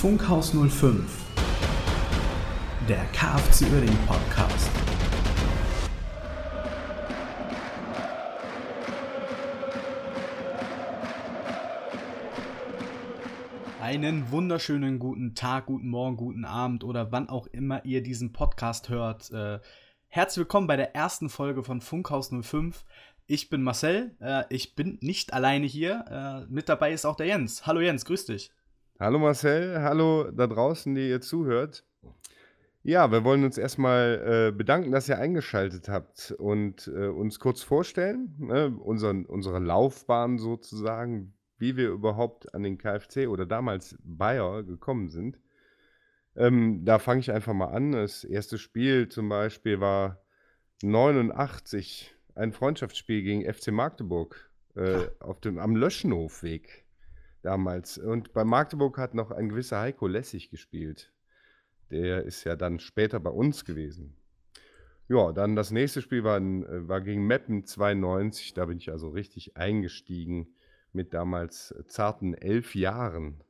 Funkhaus 05, der KFC Uerdingen Podcast. Einen wunderschönen guten Tag, guten Morgen, guten Abend oder wann auch immer ihr diesen Podcast hört. Äh, herzlich willkommen bei der ersten Folge von Funkhaus 05. Ich bin Marcel, äh, ich bin nicht alleine hier. Äh, mit dabei ist auch der Jens. Hallo Jens, grüß dich. Hallo Marcel, hallo da draußen, die ihr zuhört. Ja, wir wollen uns erstmal äh, bedanken, dass ihr eingeschaltet habt und äh, uns kurz vorstellen, ne, unseren, unsere Laufbahn sozusagen, wie wir überhaupt an den KFC oder damals Bayer gekommen sind. Ähm, da fange ich einfach mal an. Das erste Spiel zum Beispiel war 89, ein Freundschaftsspiel gegen FC Magdeburg äh, auf dem, am Löschenhofweg damals. Und bei Magdeburg hat noch ein gewisser Heiko Lessig gespielt. Der ist ja dann später bei uns gewesen. Ja, dann das nächste Spiel war, äh, war gegen Meppen 92. Da bin ich also richtig eingestiegen mit damals zarten elf Jahren.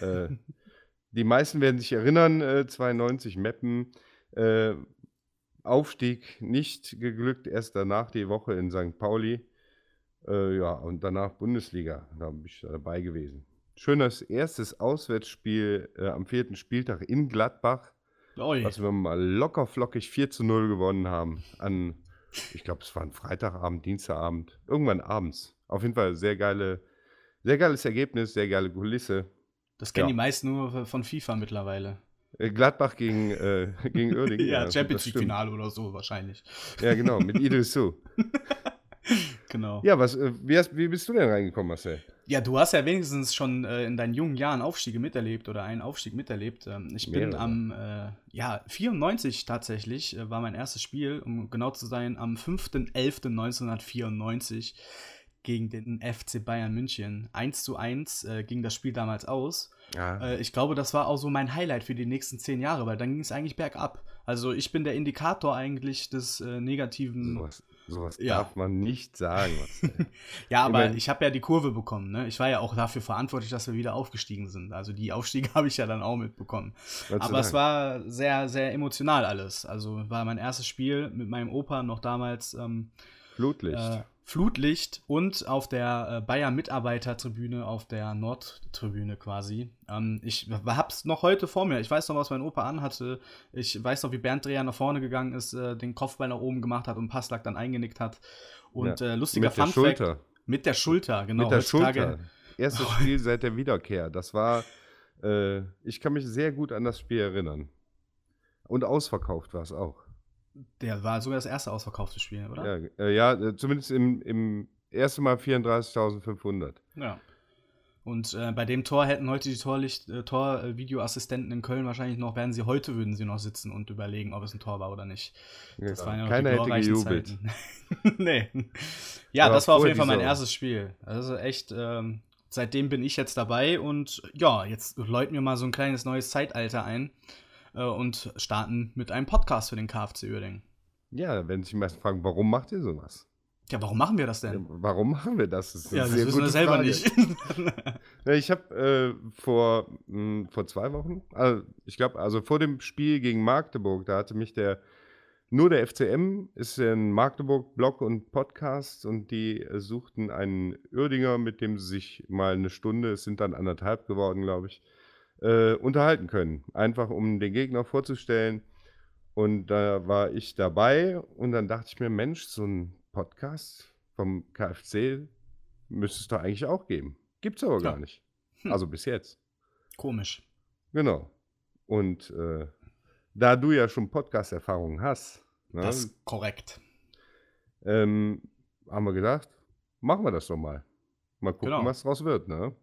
äh, die meisten werden sich erinnern, äh, 92 Meppen. Äh, Aufstieg nicht geglückt, erst danach die Woche in St. Pauli. Äh, ja, und danach Bundesliga, da bin ich dabei gewesen. Schönes erstes Auswärtsspiel äh, am vierten Spieltag in Gladbach, Oi. was wir mal locker flockig 4 zu 0 gewonnen haben. An, ich glaube, es war ein Freitagabend, Dienstagabend, irgendwann abends. Auf jeden Fall sehr geile, sehr geiles Ergebnis, sehr geile Kulisse. Das kennen ja. die meisten nur von FIFA mittlerweile. Äh, Gladbach gegen, äh, gegen Uerdingen. ja, ja Champions League-Finale oder so wahrscheinlich. Ja, genau, mit Idris Su. genau. Ja, was, äh, wie, hast, wie bist du denn reingekommen, Marcel? Ja, du hast ja wenigstens schon äh, in deinen jungen Jahren Aufstiege miterlebt oder einen Aufstieg miterlebt. Ähm, ich bin Mehrere. am, äh, ja, 94 tatsächlich äh, war mein erstes Spiel, um genau zu sein, am 5.11.1994 gegen den FC Bayern München. 1 zu 1 äh, ging das Spiel damals aus. Ja. Äh, ich glaube, das war auch so mein Highlight für die nächsten zehn Jahre, weil dann ging es eigentlich bergab. Also ich bin der Indikator eigentlich des äh, negativen. Sowas, sowas ja. darf man nicht sagen. ja, aber ich, mein, ich habe ja die Kurve bekommen. Ne? Ich war ja auch dafür verantwortlich, dass wir wieder aufgestiegen sind. Also die Aufstiege habe ich ja dann auch mitbekommen. Aber es war sehr, sehr emotional alles. Also war mein erstes Spiel mit meinem Opa noch damals. Ähm, Flutlicht. Äh, Flutlicht und auf der äh, Bayer Mitarbeitertribüne, auf der Nordtribüne quasi. Ähm, ich hab's noch heute vor mir. Ich weiß noch, was mein Opa anhatte. Ich weiß noch, wie Bernd Dreher nach vorne gegangen ist, äh, den Kopfball nach oben gemacht hat und Passlack dann eingenickt hat. Und ja. äh, lustiger Mit der Schulter. Mit der Schulter, genau. Mit der Schulter. Erstes Spiel seit der Wiederkehr. Das war, äh, ich kann mich sehr gut an das Spiel erinnern. Und ausverkauft war es auch. Der war sogar das erste ausverkaufte Spiel, oder? Ja, äh, ja äh, zumindest im, im ersten Mal 34.500. Ja. Und äh, bei dem Tor hätten heute die Torlicht, äh, Torvideoassistenten in Köln wahrscheinlich noch, werden sie heute würden sie noch sitzen und überlegen, ob es ein Tor war oder nicht. Das ja, waren ja Keiner hätte gejubelt. nee. Ja, Aber das war auf jeden Fall mein erstes Spiel. Also echt, ähm, seitdem bin ich jetzt dabei und ja, jetzt läuten wir mal so ein kleines neues Zeitalter ein äh, und starten mit einem Podcast für den KFC Uerdingen. Ja, wenn sich die meisten fragen, warum macht ihr sowas? Ja, warum machen wir das denn? Ja, warum machen wir das? das ja, das wissen wir selber Frage. nicht. ja, ich habe äh, vor, mh, hm, vor zwei Wochen, also ich glaube, also vor dem Spiel gegen Magdeburg, da hatte mich der, nur der FCM ist ein Magdeburg-Blog und Podcast und die äh, suchten einen Uerdinger, mit dem sie sich mal eine Stunde, es sind dann anderthalb geworden, glaube ich, äh, unterhalten können. Einfach um den Gegner vorzustellen. Und da war ich dabei und dann dachte ich mir, Mensch, so ein Podcast vom KFC müsste es doch eigentlich auch geben. Gibt es aber ja. gar nicht. Hm. Also bis jetzt. Komisch. Genau. Und äh, da du ja schon Podcast-Erfahrung hast. Ne, das ist korrekt. Ähm, haben wir gedacht, machen wir das doch mal. Mal gucken, genau. was draus wird, ne?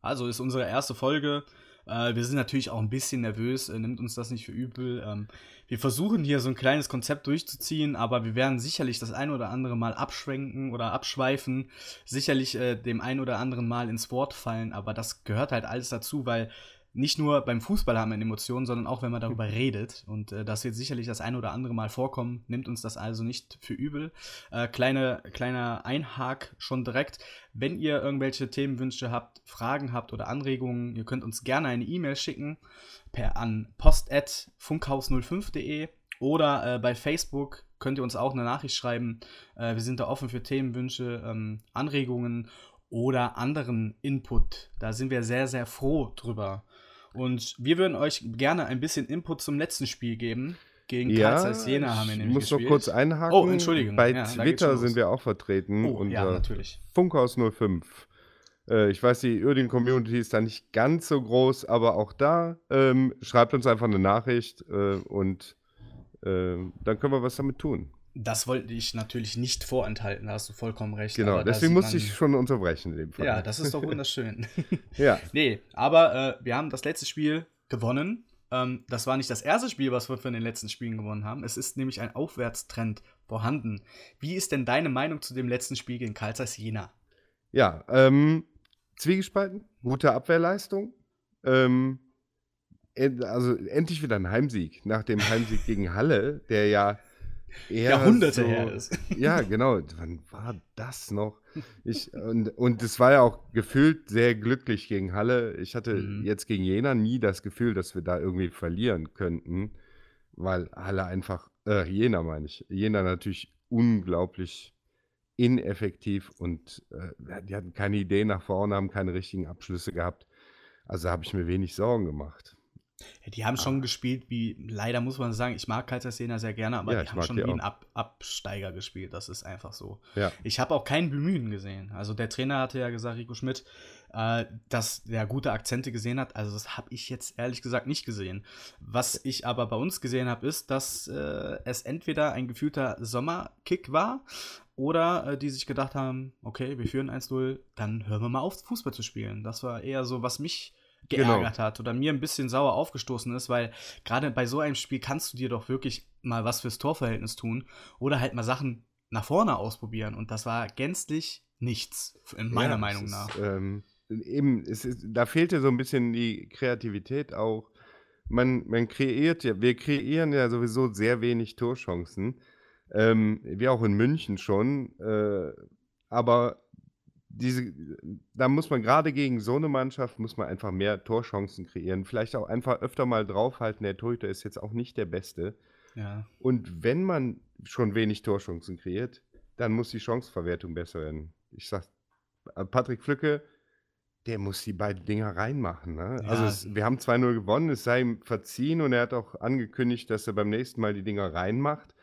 Also ist unsere erste Folge äh, wir sind natürlich auch ein bisschen nervös, äh, nimmt uns das nicht für übel. Ähm, wir versuchen hier so ein kleines Konzept durchzuziehen, aber wir werden sicherlich das ein oder andere Mal abschwenken oder abschweifen, sicherlich äh, dem ein oder anderen Mal ins Wort fallen, aber das gehört halt alles dazu, weil nicht nur beim Fußball haben wir Emotionen, sondern auch, wenn man darüber redet. Und äh, das wird sicherlich das ein oder andere Mal vorkommen. Nimmt uns das also nicht für übel. Äh, kleine, kleiner Einhak schon direkt. Wenn ihr irgendwelche Themenwünsche habt, Fragen habt oder Anregungen, ihr könnt uns gerne eine E-Mail schicken per an post.funkhaus05.de oder äh, bei Facebook könnt ihr uns auch eine Nachricht schreiben. Äh, wir sind da offen für Themenwünsche, ähm, Anregungen oder anderen Input. Da sind wir sehr, sehr froh drüber. Und wir würden euch gerne ein bisschen Input zum letzten Spiel geben. Gegen Ja, Karl Jena haben wir ich nämlich muss noch kurz einhaken. Oh, Entschuldigung. Bei Ja, Twitter sind wir auch vertreten. Oh, ja, natürlich. Funkhaus 05. Äh, ich weiß, die Uerdingen-Community ist da nicht ganz so groß, aber auch da ähm, schreibt uns einfach eine Nachricht äh, und äh, dann können wir was damit tun. Das wollte ich natürlich nicht vorenthalten, da hast du vollkommen recht. Genau, deswegen musste ich schon unterbrechen in dem Fall. Ja, das ist doch wunderschön. Ja, nee, aber äh, wir haben das letzte Spiel gewonnen. Ähm, das war nicht das erste Spiel, was wir von den letzten Spielen gewonnen haben. Es ist nämlich ein Aufwärtstrend vorhanden. Wie ist denn deine Meinung zu dem letzten Spiel gegen Karl Zeiss Jena? ja ähm, Zwiegespalten, gute Abwehrleistung. Ähm, also endlich wieder ein Heimsieg nach dem Heimsieg gegen Halle, der ja Jahrhunderte so, her ist. Ja, genau. Wann war das noch? Ich, und, und es war ja auch gefühlt sehr glücklich gegen Halle. Ich hatte Mhm. jetzt gegen Jena nie das Gefühl, dass wir da irgendwie verlieren könnten, weil Halle einfach, äh, Jena meine ich, Jena natürlich unglaublich ineffektiv und äh, die hatten keine Idee nach vorne, haben keine richtigen Abschlüsse gehabt. Also habe ich mir wenig Sorgen gemacht. Ja, die haben Ah. schon gespielt wie, leider muss man sagen, ich mag Jena sehr gerne, aber Ja, die ich haben schon die wie ein. Ab Absteiger gespielt. Das ist einfach so. Ja, Ich habe auch kein Bemühen gesehen. Also der Trainer hatte ja gesagt, Rico Schmidt, äh, dass der gute Akzente gesehen hat. Also das habe ich jetzt ehrlich gesagt nicht gesehen. Was ich aber bei uns gesehen habe, ist, dass äh, es entweder ein gefühlter Sommerkick war oder äh, die sich gedacht haben, okay, wir führen 1-0, dann hören wir mal auf, Fußball zu spielen. Das war eher so, was mich Genau. geärgert hat oder mir ein bisschen sauer aufgestoßen ist, weil gerade bei so einem Spiel kannst du dir doch wirklich mal was fürs Torverhältnis tun oder halt mal Sachen nach vorne ausprobieren und das war gänzlich nichts, in meiner Ja, Meinung es nach. Ist, ähm, eben, ist, da fehlte so ein bisschen die Kreativität auch. Man, man kreiert ja, wir kreieren ja sowieso sehr wenig Torchancen. Ähm, wie auch in München schon. Äh, aber diese, da muss man gerade gegen so eine Mannschaft, muss man einfach mehr Torchancen kreieren. Vielleicht auch einfach öfter mal draufhalten. Der Torhüter ist jetzt auch nicht der Beste. Ja. Und wenn man schon wenig Torchancen kreiert, dann muss die Chanceverwertung besser werden. Ich sag, äh, Patrick Flücke, der muss die beiden Dinger reinmachen. Ne? Ja. Also es, wir haben 2-0 gewonnen, es sei ihm verziehen und er hat auch angekündigt, dass er beim nächsten Mal die Dinger reinmacht.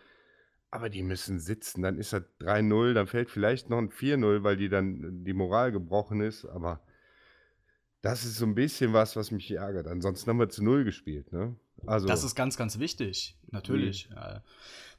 Aber die müssen sitzen, dann ist er 3-0, dann fällt vielleicht noch ein 4-0, weil die dann die Moral gebrochen ist. Aber das ist so ein bisschen was, was mich ärgert. Ansonsten haben wir zu Null gespielt. Ne? Also, Das ist ganz, ganz wichtig, natürlich. Äh,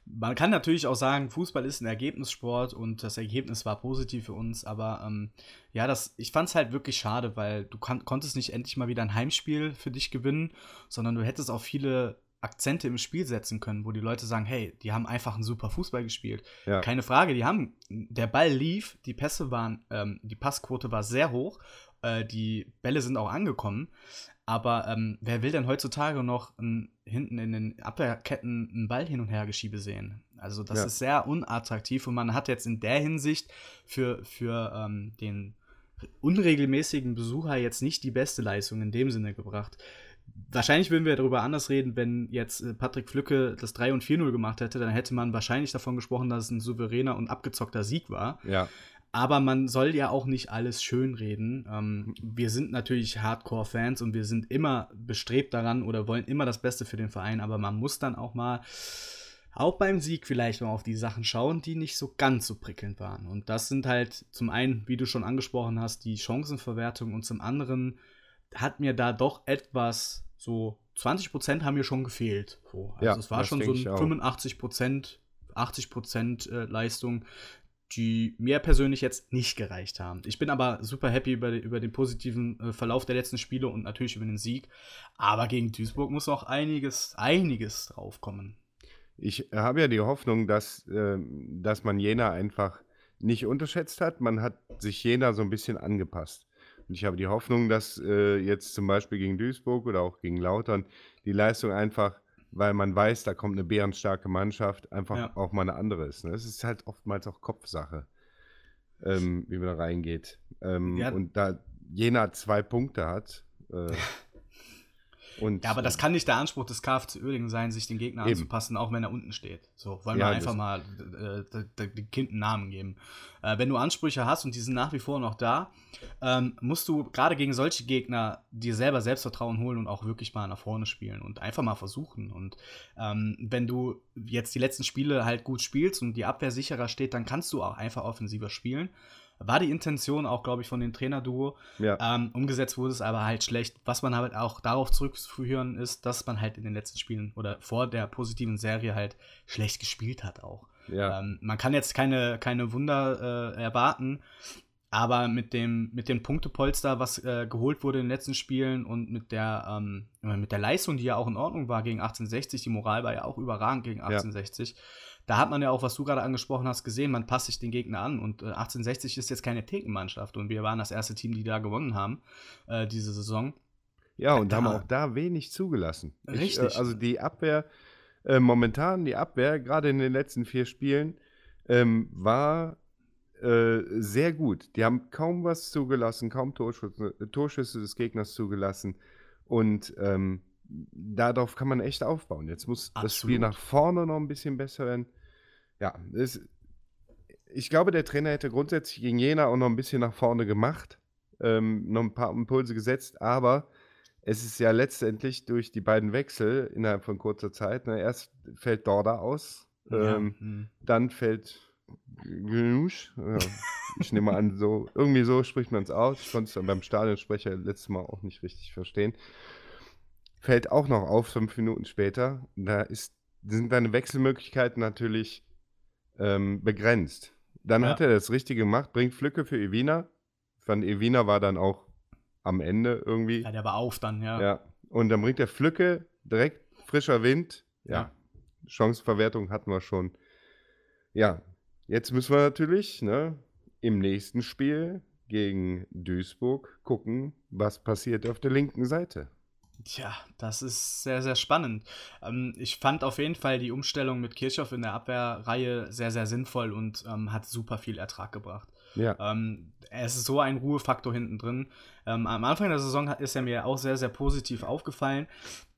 Man kann natürlich auch sagen, Fußball ist ein Ergebnissport und das Ergebnis war positiv für uns, aber ähm, ja, das, ich fand es halt wirklich schade, weil du kan konntest nicht endlich mal wieder ein Heimspiel für dich gewinnen, sondern du hättest auch viele Akzente im Spiel setzen können, wo die Leute sagen, hey, die haben einfach einen super Fußball gespielt. ja. Keine Frage, die haben, der Ball lief, die Pässe waren, ähm, die Passquote war sehr hoch, äh, die Bälle sind auch angekommen. Aber ähm, wer will denn heutzutage noch n, hinten in den Abwehrketten einen Ball hin und her geschiebe sehen? Also das Ja. ist sehr unattraktiv und man hat jetzt in der Hinsicht für, für ähm, den unregelmäßigen Besucher jetzt nicht die beste Leistung in dem Sinne gebracht. Wahrscheinlich würden wir darüber anders reden, wenn jetzt äh, Patrick Flücke das 3 und 4-0 gemacht hätte, dann hätte man wahrscheinlich davon gesprochen, dass es ein souveräner und abgezockter Sieg war. ja. Aber man soll ja auch nicht alles schönreden. Ähm, wir sind natürlich Hardcore-Fans und wir sind immer bestrebt daran oder wollen immer das Beste für den Verein, aber man muss dann auch mal auch beim Sieg vielleicht mal auf die Sachen schauen, die nicht so ganz so prickelnd waren. Und das sind halt zum einen, wie du schon angesprochen hast, die Chancenverwertung und zum anderen hat mir da doch etwas so 20% haben mir schon gefehlt. So, also Ja, es war schon so ein auch. 85%, 80% äh, Leistung, die mir persönlich jetzt nicht gereicht haben. Ich bin aber super happy über, über den positiven äh, Verlauf der letzten Spiele und natürlich über den Sieg. Aber gegen Duisburg muss auch einiges, einiges draufkommen. Ich habe ja die Hoffnung, dass, ähm, dass man Jena einfach nicht unterschätzt hat. Man hat sich Jena so ein bisschen angepasst. Und ich habe die Hoffnung, dass äh, jetzt zum Beispiel gegen Duisburg oder auch gegen Lautern die Leistung einfach, weil man weiß, da kommt eine bärenstarke Mannschaft, einfach Ja. auch mal eine andere ist. Ne? Es ist halt oftmals auch Kopfsache, ähm, wie man da reingeht. Ähm, Ja. Und da Jena zwei Punkte hat. Äh, und, Ja, aber das kann nicht der Anspruch des KFC Uerdingen sein, sich den Gegner Eben. anzupassen, auch wenn er unten steht. So, wollen Ja, wir einfach das- mal äh, dem Kind einen Namen geben. Äh, wenn du Ansprüche hast und die sind nach wie vor noch da, ähm, musst du gerade gegen solche Gegner dir selber Selbstvertrauen holen und auch wirklich mal nach vorne spielen und einfach mal versuchen. Und ähm, wenn du jetzt die letzten Spiele halt gut spielst und die Abwehr sicherer steht, dann kannst du auch einfach offensiver spielen. War die Intention auch, glaube ich, von dem Trainerduo. Ja. Ähm, umgesetzt wurde es aber halt schlecht. Was man halt auch darauf zurückzuführen ist, dass man halt in den letzten Spielen oder vor der positiven Serie halt schlecht gespielt hat auch. ja. Ähm, man kann jetzt keine, keine Wunder äh, erwarten, aber mit dem, mit dem Punktepolster, was äh, geholt wurde in den letzten Spielen und mit der, ähm, mit der Leistung, die ja auch in Ordnung war gegen 1860, die Moral war ja auch überragend gegen 1860. Da hat man ja auch, was du gerade angesprochen hast, gesehen, man passt sich den Gegner an. Und äh, 1860 ist jetzt keine Thekenmannschaft. Und wir waren das erste Team, die da gewonnen haben, äh, diese Saison. Ja, und Da- haben auch da wenig zugelassen. Ich, Richtig. äh, also die Abwehr, äh, momentan die Abwehr, gerade in den letzten vier Spielen, ähm, war äh, sehr gut. Die haben kaum was zugelassen, kaum Torschüsse, Torschüsse des Gegners zugelassen. Und ähm, darauf kann man echt aufbauen. Jetzt muss das Spiel Absolut. nach vorne noch ein bisschen besser werden. Ja, es, ich glaube, der Trainer hätte grundsätzlich gegen Jena auch noch ein bisschen nach vorne gemacht, ähm, noch ein paar Impulse gesetzt, aber es ist ja letztendlich durch die beiden Wechsel innerhalb von kurzer Zeit, ne, erst fällt Dorda aus, Ja, ähm, hm. dann fällt Gnusch, ja, ich nehme an, so, irgendwie so spricht man es aus. Ich konnte es beim Stadionsprecher letztes Mal auch nicht richtig verstehen. Fällt auch noch auf, fünf Minuten später. Da ist, sind deine Wechselmöglichkeiten natürlich ähm, begrenzt. Dann Ja. hat er das Richtige gemacht, bringt Flücke für Evina. Von Evina war dann auch am Ende irgendwie. ja, der war auf dann, ja. Ja. Und dann bringt er Flücke, direkt frischer Wind. Ja. Ja. Chancenverwertung hatten wir schon. Ja, jetzt müssen wir natürlich ne, im nächsten Spiel gegen Duisburg gucken, was passiert auf der linken Seite. Tja, das ist sehr, sehr spannend. Ähm, ich fand auf jeden Fall die Umstellung mit Kirchhoff in der Abwehrreihe sehr, sehr sinnvoll und ähm, hat super viel Ertrag gebracht. Ja, Ähm, es ist so ein Ruhefaktor hinten drin. Ähm, am Anfang der Saison ist er mir auch sehr, sehr positiv aufgefallen.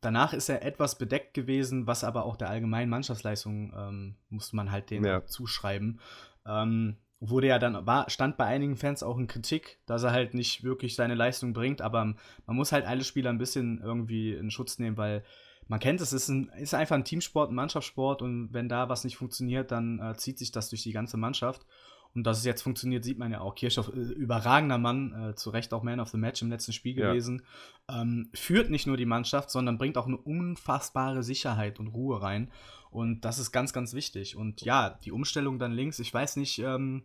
Danach ist er etwas bedeckt gewesen, was aber auch der allgemeinen Mannschaftsleistung ähm, muss man halt denen Ja. zuschreiben. Ähm, wurde ja dann, war, stand bei einigen Fans auch in Kritik, dass er halt nicht wirklich seine Leistung bringt, aber man muss halt alle Spieler ein bisschen irgendwie in Schutz nehmen, weil man kennt es, es ist, ein, ist einfach ein Teamsport, ein Mannschaftssport und wenn da was nicht funktioniert, dann äh, zieht sich das durch die ganze Mannschaft. Und dass es jetzt funktioniert, sieht man ja auch. Kirchhoff, äh, überragender Mann, äh, zu Recht auch Man of the Match im letzten Spiel Ja. gewesen. Ähm, führt nicht nur die Mannschaft, sondern bringt auch eine unfassbare Sicherheit und Ruhe rein. Und das ist ganz, ganz wichtig. Und ja, die Umstellung dann links, ich weiß nicht, ähm,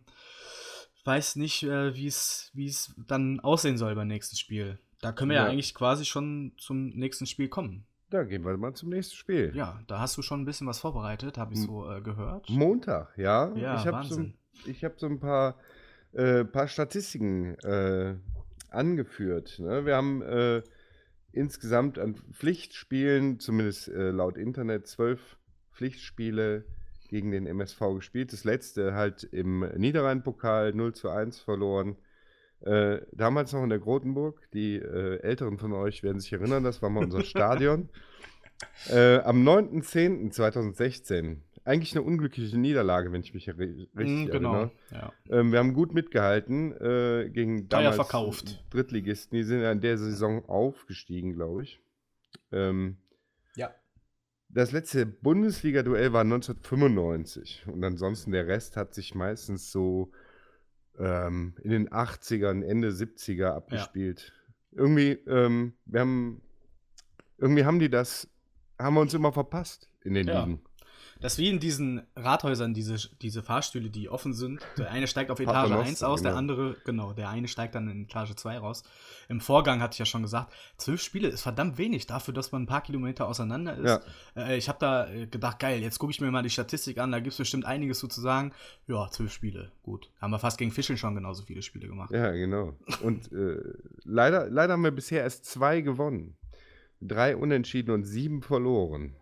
weiß nicht, äh, wie es dann aussehen soll beim nächsten Spiel. Da können wir ja, Ja. eigentlich quasi schon zum nächsten Spiel kommen. da gehen wir mal zum nächsten Spiel. Ja, da hast du schon ein bisschen was vorbereitet, habe ich so äh, gehört. Montag, ja. Ja, ich habe so, Wahnsinn. Ich hab so ein paar, äh, paar Statistiken äh, angeführt. Ne? Wir haben äh, insgesamt an Pflichtspielen, zumindest äh, laut Internet, zwölf Pflichtspiele gegen den MSV gespielt. Das letzte halt im Niederrhein-Pokal 0 zu 1 verloren. Äh, damals noch in der Grotenburg. Die äh, Älteren von euch werden sich erinnern, das war mal unser Stadion. Äh, am 9.10.2016. Eigentlich eine unglückliche Niederlage, wenn ich mich ri- richtig Mm, genau. erinnere. Ja. Ähm, wir haben gut mitgehalten äh, gegen Teuer damals verkauft. Drittligisten. Die sind ja in der Saison aufgestiegen, glaube ich. Ähm, ja. das letzte Bundesliga-Duell war 1995 und ansonsten der Rest hat sich meistens so ähm, in den 80ern, Ende 70er abgespielt. Irgendwie, ähm, wir haben, irgendwie haben die das, haben wir uns immer verpasst in den Ja. Ligen. Das ist wie in diesen Rathäusern, diese, diese Fahrstühle, die offen sind. Der eine steigt auf Etage 1 aus, der genau. andere, genau, der eine steigt dann in Etage 2 raus. Im Vorgang hatte ich ja schon gesagt, zwölf Spiele ist verdammt wenig dafür, dass man ein paar Kilometer auseinander ist. Äh, ich habe da äh, gedacht, geil, jetzt gucke ich mir mal die Statistik an, da gibt es bestimmt einiges so zu sagen. Ja, zwölf Spiele, gut. Haben wir fast gegen Fischeln schon genauso viele Spiele gemacht. Ja, genau. Und äh, leider, leider haben wir bisher erst zwei gewonnen. Drei unentschieden und sieben verloren.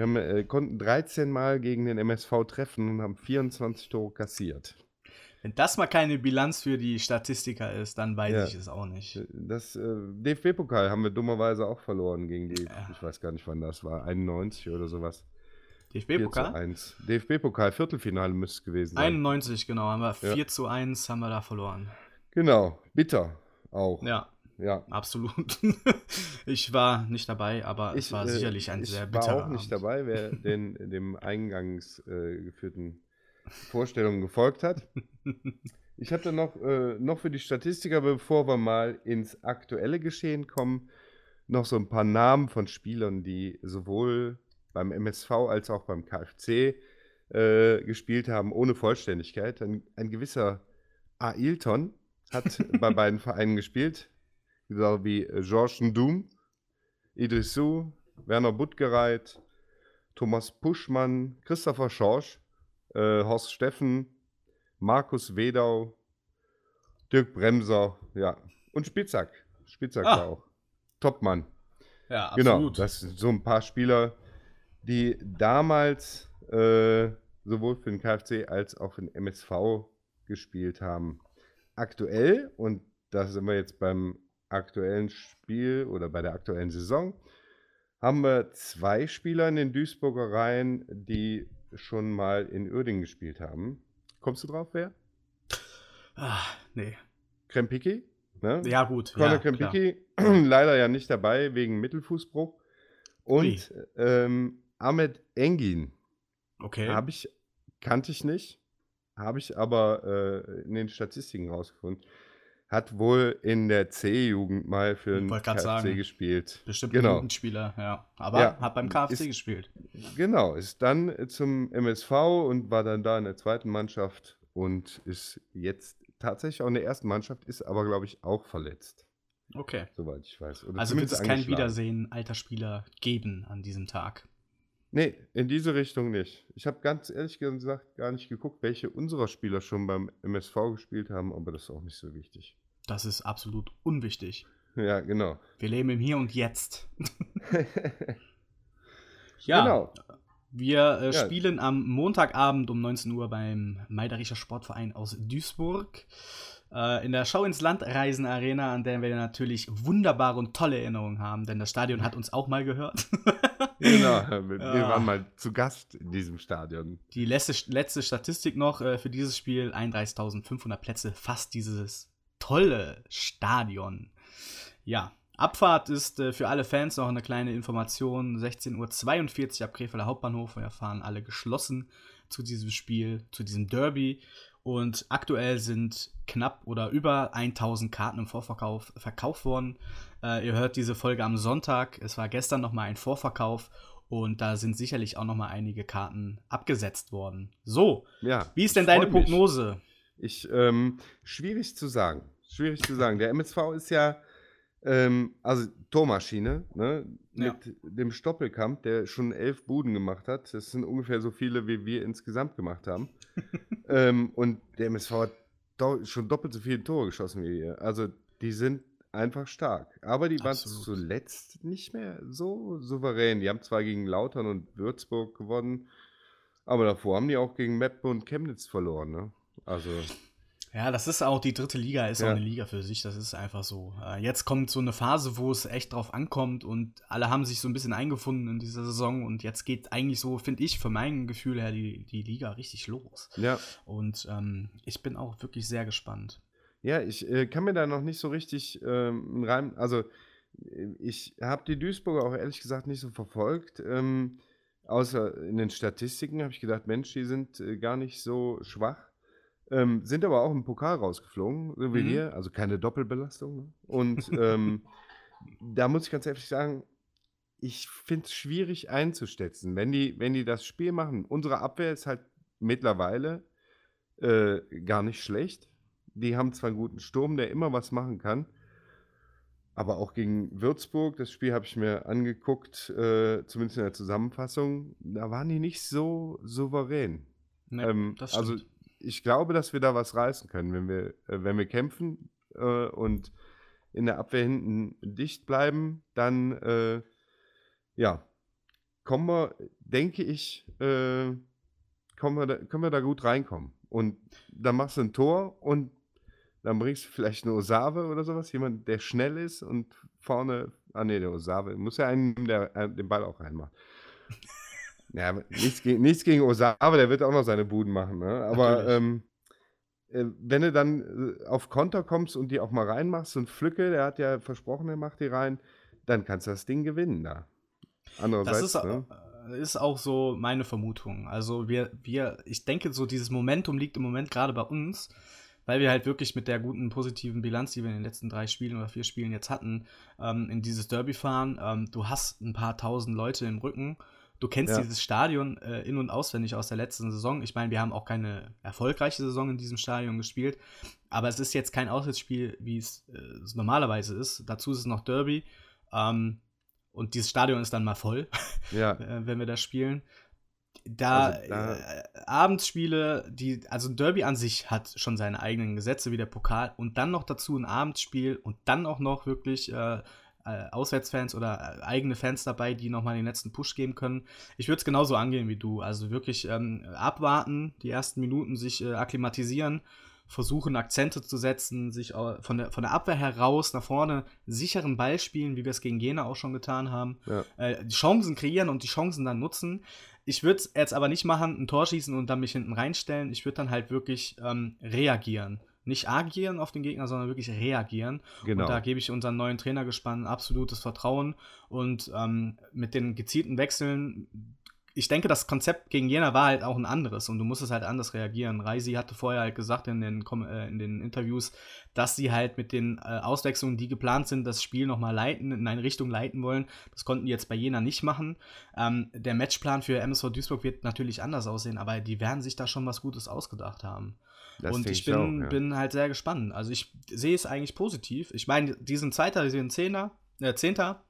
Wir haben, äh, konnten 13 Mal gegen den MSV treffen und haben 24 Tore kassiert. Wenn das mal keine Bilanz für die Statistiker ist, dann weiß Ja. ich es auch nicht. Das äh, DFB-Pokal haben wir dummerweise auch verloren gegen die, Ja. ich weiß gar nicht wann das war, 91 oder sowas. 4 zu DFB-Pokal? 1. DFB-Pokal, Viertelfinale müsste es gewesen sein. 91, genau, haben wir Ja. 4 zu 1 haben wir da verloren. Genau, bitter auch. Ja, Ja. absolut. ich war nicht dabei, aber es war äh, sicherlich ein ich sehr war bitterer auch nicht Abend. dabei, wer den, dem eingangs äh, geführten Vorstellungen gefolgt hat. Ich hatte noch, äh, noch für die Statistiker, bevor wir mal ins aktuelle Geschehen kommen, noch so ein paar Namen von Spielern, die sowohl beim MSV als auch beim KfC äh, gespielt haben, ohne Vollständigkeit. Ein, ein gewisser Ailton hat bei beiden Vereinen gespielt, genau wie äh, Georges Ndoum, Idrissou, Werner Buttgereit, Thomas Puschmann, Christopher Schorsch, äh, Horst Steffen, Markus Wedau, Dirk Bremser, ja, und Spitzak. Spitzak Ah. war auch. Topmann. Ja, Genau, absolut. das sind so ein paar Spieler, die damals äh, sowohl für den KfC als auch für den MSV gespielt haben. Aktuell, und da sind wir jetzt beim aktuellen Spiel oder bei der aktuellen Saison, haben wir zwei Spieler in den Duisburger Reihen, die schon mal in Uerdingen gespielt haben. Kommst du drauf, wer? ah, nee. Krempicki? Ne? Ja, gut. Conor ja. Krempicki, leider ja nicht dabei wegen Mittelfußbruch. Und ähm, Ahmed Engin, Okay. habe ich, kannte ich nicht, habe ich aber äh, in den Statistiken rausgefunden. Hat wohl in der C-Jugend mal für den KfC sagen. gespielt. Bestimmt genau. Jugendspieler, ja. Aber Ja, hat beim KfC ist- gespielt. Genau, ist dann zum MSV und war dann da in der zweiten Mannschaft und ist jetzt tatsächlich auch in der ersten Mannschaft, ist aber, glaube ich, auch verletzt, Okay. soweit ich weiß. Oder Also wird es kein. Wiedersehen alter Spieler geben an diesem Tag. Nee, in diese Richtung nicht. Ich habe ganz ehrlich gesagt gar nicht geguckt, welche unserer Spieler schon beim MSV gespielt haben, aber das ist auch nicht so wichtig. Das ist absolut unwichtig. Ja, genau. Wir leben im Hier und Jetzt. Ja, Genau. wir äh, Ja. spielen am Montagabend um 19 Uhr beim Meiderischer Sportverein aus Duisburg. Äh, in der Schau ins Land Reisen Arena, an der wir natürlich wunderbare und tolle Erinnerungen haben, denn das Stadion hat uns auch mal gehört. Genau. Wir, Ja. waren mal zu Gast in diesem Stadion. Die letzte, letzte Statistik noch äh, für dieses Spiel: 31.500 Plätze, fast dieses tolle Stadion. Ja, Abfahrt ist äh, für alle Fans noch eine kleine Information: 16.42 Uhr ab Krefelder Hauptbahnhof. Wir fahren alle geschlossen zu diesem Spiel, zu diesem Derby. Und aktuell sind knapp oder über 1000 Karten im Vorverkauf verkauft worden. Äh, ihr hört diese Folge am Sonntag. Es war gestern noch mal ein Vorverkauf. Und da sind sicherlich auch noch mal einige Karten abgesetzt worden. So, Ja. wie ist denn deine freu mich. Ich, ähm, schwierig zu sagen. Schwierig zu sagen. Der MSV ist ja, ähm, also Tormaschine, ne? Ja. Mit dem Stoppelkamp, der schon elf Buden gemacht hat. Das sind ungefähr so viele, wie wir insgesamt gemacht haben. ähm, und der MSV hat do schon doppelt so viele Tore geschossen wie wir. Also die sind einfach stark. Aber die waren Absolut. zuletzt nicht mehr so souverän. Die haben zwar gegen Lautern und Würzburg gewonnen, aber davor haben die auch gegen Meppe und Chemnitz verloren. Ne? Also Ja, das ist auch die dritte Liga, ist auch Ja. eine Liga für sich, das ist einfach so. Äh, jetzt kommt so eine Phase, wo es echt drauf ankommt und alle haben sich so ein bisschen eingefunden in dieser Saison und jetzt geht eigentlich so, finde ich, für mein Gefühl her, die, die Liga richtig los. ja, Und ähm, ich bin auch wirklich sehr gespannt. Ja, ich äh, kann mir da noch nicht so richtig ähm, Reim. Also, äh, ich habe die Duisburger auch ehrlich gesagt nicht so verfolgt. Ähm, außer in den Statistiken habe ich gedacht, Mensch, die sind äh, gar nicht so schwach. Ähm, sind aber auch im Pokal rausgeflogen, so wie Mhm. wir. Also keine Doppelbelastung. Ne? Und ähm, da muss ich ganz ehrlich sagen, ich finde es schwierig einzuschätzen. Wenn die, wenn die das Spiel machen, unsere Abwehr ist halt mittlerweile äh, gar nicht schlecht. Die haben zwar einen guten Sturm, der immer was machen kann, aber auch gegen Würzburg, das Spiel habe ich mir angeguckt, äh, zumindest in der Zusammenfassung, da waren die nicht so souverän. Nee, Ähm, das also stimmt. Ich glaube, dass wir da was reißen können, wenn wir, äh, wenn wir kämpfen äh, und in der Abwehr hinten dicht bleiben, dann äh, ja, kommen wir, denke ich, äh, kommen wir da, können wir da gut reinkommen. Und dann machst du ein Tor und dann bringst du vielleicht eine Osave oder sowas, jemand, der schnell ist und vorne, ah nee, der Osave, muss ja einen, nehmen, der äh, den Ball auch reinmacht. Ja, nichts gegen, nichts gegen Osave, der wird auch noch seine Buden machen, ne? Aber ähm, äh, wenn du dann äh, auf Konter kommst und die auch mal reinmachst und Pflücke, der hat ja versprochen, er macht die rein, dann kannst du das Ding gewinnen da. Das Andererseits, ist, ne? äh, ist auch so meine Vermutung. Also wir, wir, ich denke, so dieses Momentum liegt im Moment gerade bei uns, weil wir halt wirklich mit der guten positiven Bilanz, die wir in den letzten drei Spielen oder vier Spielen jetzt hatten, ähm, in dieses Derby fahren. Ähm, du hast ein paar tausend Leute im Rücken. Du kennst Ja. dieses Stadion äh, in- und auswendig aus der letzten Saison. Ich meine, wir haben auch keine erfolgreiche Saison in diesem Stadion gespielt, aber es ist jetzt kein Auswärtsspiel, wie es äh, normalerweise ist. Dazu ist es noch Derby. Ähm, und dieses Stadion ist dann mal voll, Ja, äh, wenn wir das spielen. Da, Also da- äh, Abendsspiele, die, also ein Derby an sich hat schon seine eigenen Gesetze wie der Pokal und dann noch dazu ein Abendsspiel und dann auch noch wirklich äh, äh, Auswärtsfans oder äh, eigene Fans dabei, die nochmal den letzten Push geben können. Ich würde es genauso angehen wie du. Also wirklich ähm, abwarten, die ersten Minuten sich äh, akklimatisieren, versuchen Akzente zu setzen, sich von der, von der Abwehr heraus nach vorne sicheren Ball spielen, wie wir es gegen Jena auch schon getan haben ja. äh, die Chancen kreieren und die Chancen dann nutzen. Ich würde es jetzt aber nicht machen, ein Tor schießen und dann mich hinten reinstellen. Ich würde dann halt wirklich ähm, reagieren. Nicht agieren auf den Gegner, sondern wirklich reagieren. Genau. Und da gebe ich unseren neuen Trainergespann absolutes Vertrauen. Und ähm, mit den gezielten Wechseln, ich denke, das Konzept gegen Jena war halt auch ein anderes und du musstest halt anders reagieren. Reisi hatte vorher halt gesagt in den, äh, in den Interviews, dass sie halt mit den äh, Auswechslungen, die geplant sind, das Spiel nochmal leiten, in eine Richtung leiten wollen. Das konnten die jetzt bei Jena nicht machen. Ähm, der Matchplan für MSV Duisburg wird natürlich anders aussehen, aber die werden sich da schon was Gutes ausgedacht haben. Das und ich bin, auch, ja. bin halt sehr gespannt. Also ich sehe es eigentlich positiv. Ich meine, die sind Zweiter, die sind Zehner, äh, Zehnter.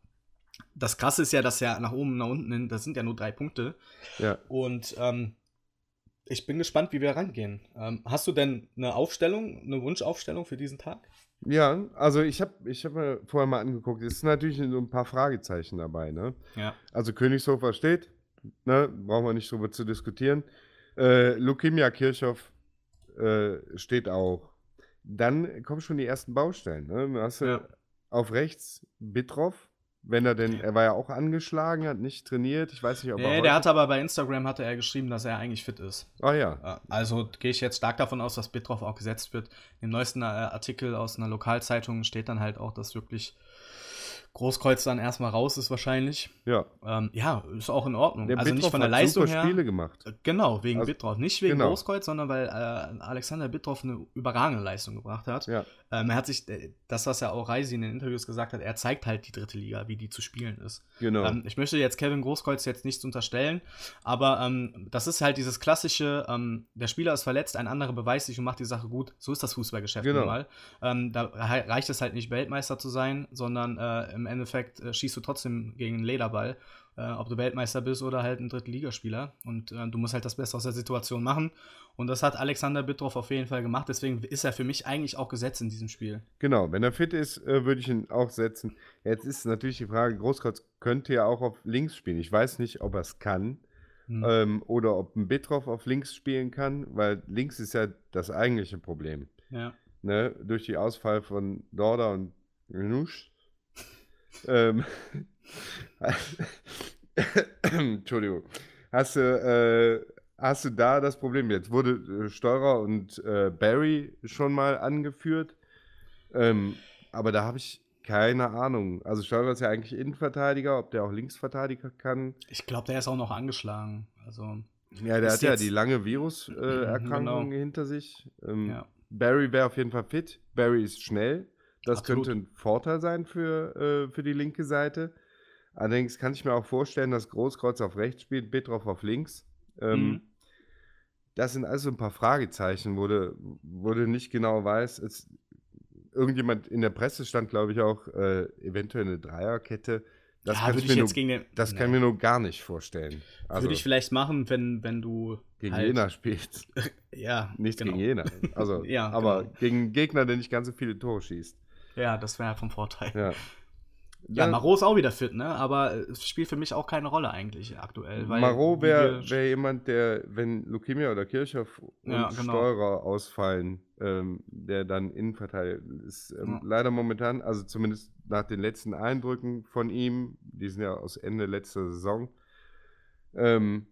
Das Krasse ist ja, dass ja nach oben, nach unten hin, das sind ja nur drei Punkte. Ja. Und ähm, ich bin gespannt, wie wir rangehen. Ähm, hast du denn eine Aufstellung, eine Wunschaufstellung für diesen Tag? Ja, also ich habe ich hab mir vorher mal angeguckt, es sind natürlich so ein paar Fragezeichen dabei, ne? Ja. Also Königshofer steht, ne? Brauchen wir nicht drüber zu diskutieren. Äh, Lukimia Kirchhoff äh, steht auch. Dann kommen schon die ersten Baustellen, ne? Hast du Ja. auf rechts Bitroff, wenn er denn, er war ja auch angeschlagen, hat nicht trainiert, ich weiß nicht, ob er Nee, heute, der hat aber bei Instagram hatte er geschrieben, dass er eigentlich fit ist. Ah ja, Ja, Also gehe ich jetzt stark davon aus, dass Bitroff auch gesetzt wird. Im neuesten äh, Artikel aus einer Lokalzeitung steht dann halt auch, dass wirklich Großkreuz dann erstmal raus ist wahrscheinlich. ja. Ähm, ja, ist auch in Ordnung. Der also nicht Bitroff von der Leistung super her. Spiele gemacht. Äh, Genau, wegen Also- Bitroff. Nicht wegen genau. Großkreuz, sondern weil äh, Alexander Bitroff eine überragende Leistung gebracht hat. Ja, Ähm, er hat sich, äh, das, was er auch Reisi in den Interviews gesagt hat, er zeigt halt die dritte Liga, wie die zu spielen ist. genau. Ähm, ich möchte jetzt Kevin Großkreuz jetzt nichts unterstellen, aber ähm, das ist halt dieses klassische, ähm, der Spieler ist verletzt, ein anderer beweist sich und macht die Sache gut. So ist das Fußballgeschäft Genau. nun mal. Ähm, da rei- reicht es halt nicht, Weltmeister zu sein, sondern äh, im Endeffekt äh, schießt du trotzdem gegen einen Lederball, äh, ob du Weltmeister bist oder halt ein Drittligaspieler. Und äh, du musst halt das Beste aus der Situation machen. Und das hat Alexander Bittroff auf jeden Fall gemacht. Deswegen ist er für mich eigentlich auch gesetzt in diesem Spiel. Genau, wenn er fit ist, äh, würde ich ihn auch setzen. Jetzt ist natürlich die Frage, Großkreuz könnte ja auch auf links spielen. Ich weiß nicht, ob er es kann Hm. ähm, oder ob ein Bitroff auf links spielen kann, weil links ist ja das eigentliche Problem. Ja. Ne? Durch die Ausfall von Dorda und Nusch. Ähm, Entschuldigung. Hast du, äh, hast du da das Problem? Jetzt wurde äh, Steurer und äh, Barry schon mal angeführt. Ähm, aber da habe ich keine Ahnung. Also Steurer ist ja eigentlich Innenverteidiger, ob der auch Linksverteidiger kann. Ich glaube, der ist auch noch angeschlagen. Also, Ja, der hat ja die lange Viruserkrankung Genau. hinter sich. Ähm, ja. Barry wäre auf jeden Fall fit. Barry ist schnell. Das Absolut. könnte ein Vorteil sein für, äh, für die linke Seite. Allerdings kann ich mir auch vorstellen, dass Großkreuz auf rechts spielt, Bitroff auf links. Ähm, Mhm. Das sind also ein paar Fragezeichen, wo du, nicht genau weißt. Es, irgendjemand in der Presse stand, glaube ich, auch äh, eventuell eine Dreierkette. Das, ja, kann, ich mir jetzt nur, gegen den. das kann ich mir nur gar nicht vorstellen. Also Würde ich vielleicht machen, wenn, wenn du. gegen halt, Jena spielst. Ja, Nicht genau. gegen Jena. Also, Ja, aber genau. gegen einen Gegner, der nicht ganz so viele Tore schießt. Ja, das wäre vom Vorteil. Ja. Ja, Marot ist auch wieder fit, ne? Aber es spielt für mich auch keine Rolle eigentlich aktuell. Weil Marot wäre wär jemand, der, wenn Lukemia oder Kirchhoff und Ja, genau. Steurer ausfallen, ähm, der dann Innenverteidiger ist. Ähm, Ja. Leider momentan, also zumindest nach den letzten Eindrücken von ihm, die sind ja aus Ende letzter Saison, ähm,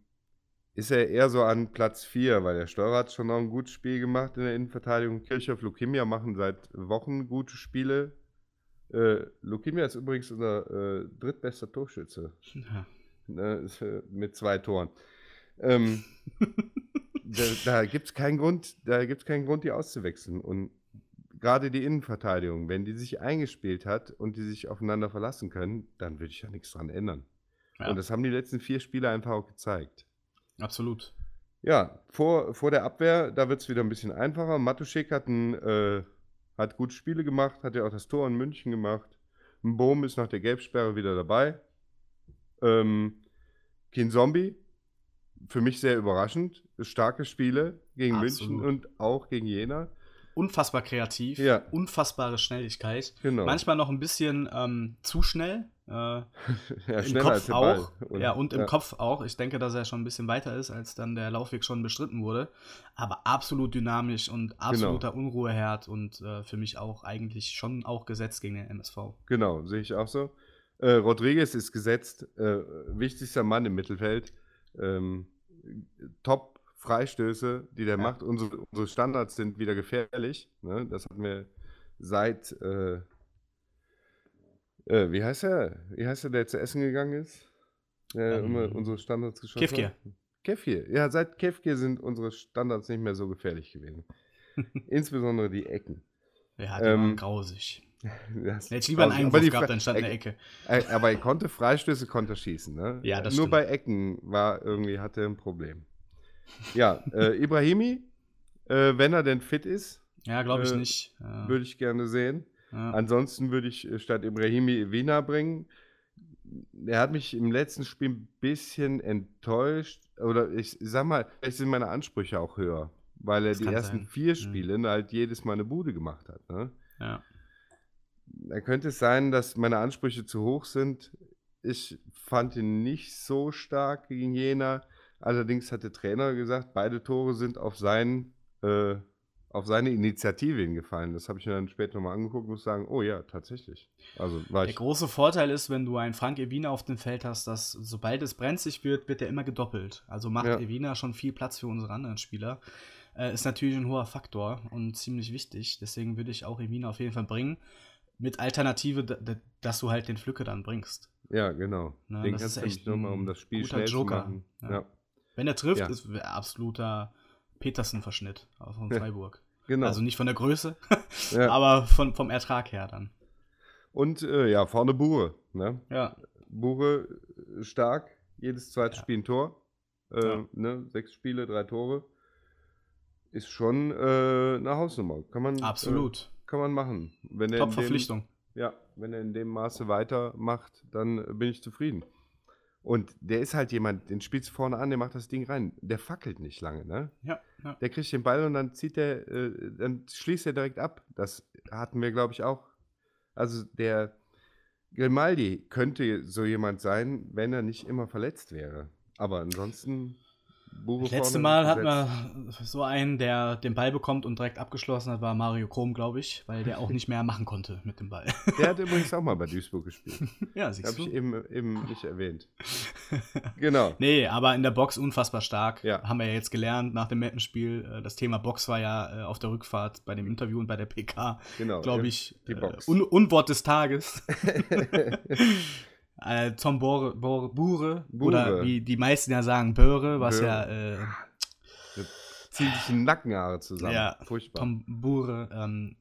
ist er eher so an Platz 4, weil der Steurer hat schon noch ein gutes Spiel gemacht in der Innenverteidigung. Kirchhoff, Lukemia machen seit Wochen gute Spiele. Äh, Lukemia ist übrigens unser äh, drittbester Torschütze Ja. ne, ist, äh, mit zwei Toren. Ähm, da da gibt es keinen Grund, da gibt's keinen Grund, die auszuwechseln. Und gerade die Innenverteidigung, wenn die sich eingespielt hat und die sich aufeinander verlassen können, dann würde ich ja nichts dran ändern. Ja. Und das haben die letzten vier Spiele einfach auch gezeigt. Absolut. Ja, vor, vor der Abwehr, da wird es wieder ein bisschen einfacher. Matuschek hat, ein, äh, hat gute Spiele gemacht, hat ja auch das Tor in München gemacht. Ein Bohm ist nach der Gelbsperre wieder dabei. Ähm, Kin Zombie, für mich sehr überraschend. Starke Spiele gegen Absolut. München und auch gegen Jena. Unfassbar kreativ, Ja. unfassbare Schnelligkeit. Genau. Manchmal noch ein bisschen ähm, zu schnell. Äh, ja, Im schneller Kopf als der Ball. auch. ja, und im Kopf auch. Ich denke, dass er schon ein bisschen weiter ist, als dann der Laufweg schon bestritten wurde. Aber absolut dynamisch und absoluter Unruheherd und äh, für mich auch eigentlich schon auch gesetzt gegen den MSV. Genau, sehe ich auch so. Äh, Rodriguez ist gesetzt, äh, wichtigster Mann im Mittelfeld. Ähm, top Freistöße, die der Ja. macht. Unsere, unsere Standards sind wieder gefährlich. Ne? Das hatten wir seit. Äh, wie heißt er? Wie heißt er, der zu essen gegangen ist? Der Ähm, immer unsere Standards geschossen Kefkir. hat? Kefkir. Ja, seit Kefkir sind unsere Standards nicht mehr so gefährlich gewesen. Insbesondere die Ecken. Ja, die Ähm, waren grausig. Das- Hätte ich lieber einen Einwurf gehabt, Fre- dann stand eine Ecke. Aber er konnte Freistöße, konnte schießen. Ne? Ja, das Nur stimmt. bei Ecken war irgendwie, hatte er ein Problem. Ja, äh, Ibrahimi, äh, wenn er denn fit ist, Ja, glaube ich Äh, nicht. Würde ich gerne sehen. Ja. Ansonsten würde ich äh, statt Ibrahimi Wiener bringen. Er hat mich im letzten Spiel ein bisschen enttäuscht. Oder ich sag mal, vielleicht sind meine Ansprüche auch höher. Weil er Das die ersten sein. vier Mhm. Spiele halt jedes Mal eine Bude gemacht hat. Ne? ja. Da könnte es sein, dass meine Ansprüche zu hoch sind. Ich fand ihn nicht so stark gegen Jena. Allerdings hat der Trainer gesagt, beide Tore sind auf, sein, äh, auf seine Initiative hingefallen. Das habe ich mir dann später nochmal angeguckt und muss sagen, oh ja, tatsächlich. Also Der große Vorteil ist, wenn du einen Frank Evina auf dem Feld hast, dass sobald es brenzlig wird, wird er immer gedoppelt. Also macht Ja. Evina schon viel Platz für unsere anderen Spieler. Äh, ist natürlich ein hoher Faktor und ziemlich wichtig. Deswegen würde ich auch Evina auf jeden Fall bringen. Mit Alternative, dass du halt den Flücke dann bringst. Ja, genau. Na, Den das kannst ist du echt nämlich nochmal, um das Spiel schnell Joker. zu machen. Ja. Ja, Wenn er trifft, ist wär absoluter Petersen-Verschnitt von. Freiburg. genau. Also nicht von der Größe, ja. aber von, vom Ertrag her dann. Und äh, ja, vorne Bure. Ne? Ja, Bure äh, stark, jedes zweite Ja. Spiel ein Tor. Äh, Ja. ne? Sechs Spiele, drei Tore. Ist schon äh, eine Hausnummer. Kann man, absolut. Äh, kann man machen. Wenn er in dem, Top-Verpflichtung. ja, wenn er in dem Maße weitermacht, dann äh, bin ich zufrieden. Und der ist halt jemand, den spielst du vorne an, der macht das Ding rein. Der fackelt nicht lange, ne? Ja, ja. Der kriegt den Ball und dann zieht er, äh, dann schließt er direkt ab. Das hatten wir, glaube ich, auch. Also der Grimaldi könnte so jemand sein, wenn er nicht immer verletzt wäre. Aber ansonsten Das letzte Mal gesetzt. wir so einen, der den Ball bekommt und direkt abgeschlossen hat, war Mario Krom, glaube ich, weil der auch nicht mehr machen konnte mit dem Ball. Der hat übrigens auch mal bei Duisburg gespielt. ja, Habe siehst ich du. eben, eben nicht erwähnt. Genau. Nee, aber in der Box unfassbar stark. Ja. Haben wir ja jetzt gelernt nach dem Mappenspiel. Äh, Das Thema Box war ja äh, auf der Rückfahrt bei dem Interview und bei der PK, genau. glaube ich, die äh, Box. Un Unwort des Tages. Äh, Tom Bore, Bore, Bure, oder Bure. wie die meisten ja sagen, Böre, was Böre. ja äh, Ziehen sich die Nackenhaare zusammen. Ja, Furchtbar. Tom Bure ähm,